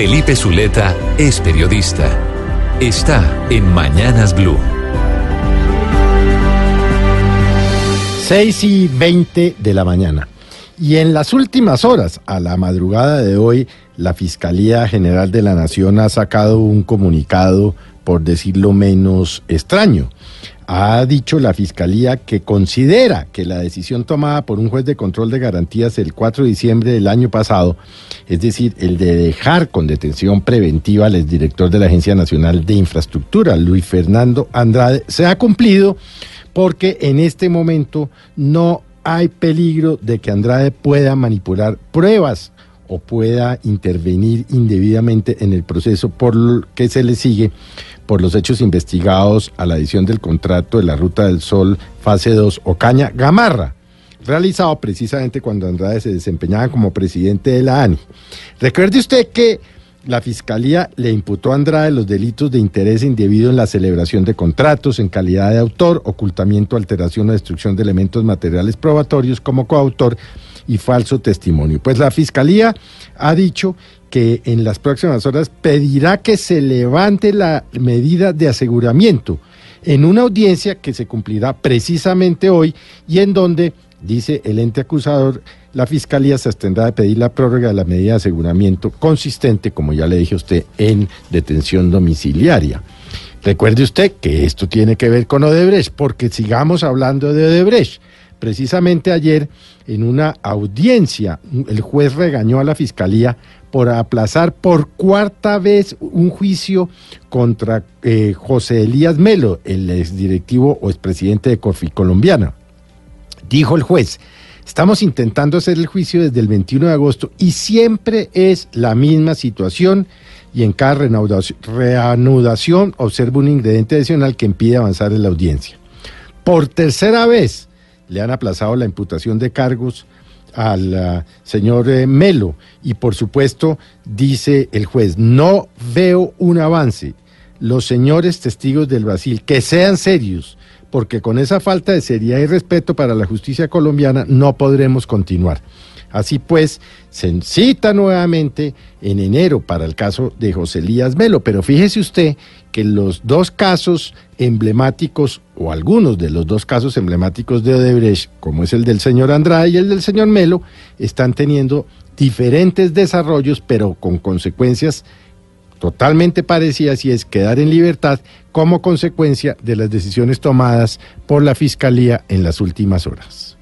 Felipe Zuleta es periodista. Está en Mañanas Blue. 6 y 20 de la mañana. Y en las últimas horas, a la madrugada de hoy, la Fiscalía General de la Nación ha sacado un comunicado, por decirlo menos extraño. Ha dicho la Fiscalía que considera que la decisión tomada por un juez de control de garantías el 4 de diciembre del año pasado, es decir, el de dejar con detención preventiva al exdirector de la Agencia Nacional de Infraestructura, Luis Fernando Andrade, se ha cumplido porque en este momento no hay peligro de que Andrade pueda manipular pruebas o pueda intervenir indebidamente en el proceso por lo que se le sigue por los hechos investigados a la edición del contrato de la Ruta del Sol fase 2 Ocaña Gamarra, realizado precisamente cuando Andrade se desempeñaba como presidente de la ANI. Recuerde usted que la Fiscalía le imputó a Andrade los delitos de interés indebido en la celebración de contratos, en calidad de autor, ocultamiento, alteración o destrucción de elementos materiales probatorios como coautor y falso testimonio. Pues la Fiscalía ha dicho que en las próximas horas pedirá que se levante la medida de aseguramiento en una audiencia que se cumplirá precisamente hoy y en donde, dice el ente acusador, la Fiscalía se abstendrá de pedir la prórroga de la medida de aseguramiento consistente, como ya le dije a usted, en detención domiciliaria. Recuerde usted que esto tiene que ver con Odebrecht, porque sigamos hablando de Odebrecht. Precisamente ayer, en una audiencia, el juez regañó a la Fiscalía por aplazar por cuarta vez un juicio contra eh, José Elías Melo, el exdirectivo o expresidente de Corfi Colombiana. Dijo el juez, Estamos intentando hacer el juicio desde el 21 de agosto y siempre es la misma situación y en cada reanudación observa un ingrediente adicional que impide avanzar en la audiencia. Por tercera vez le han aplazado la imputación de cargos al uh, señor eh, Melo y por supuesto dice el juez, no veo un avance. Los señores testigos del Brasil, que sean serios, porque con esa falta de seriedad y respeto para la justicia colombiana no podremos continuar. Así pues, se cita nuevamente en enero para el caso de José Elías Melo, pero fíjese usted que los dos casos emblemáticos, o algunos de los dos casos emblemáticos de Odebrecht, como es el del señor Andrade y el del señor Melo, están teniendo diferentes desarrollos, pero con consecuencias totalmente parecidas y es quedar en libertad como consecuencia de las decisiones tomadas por la Fiscalía en las últimas horas.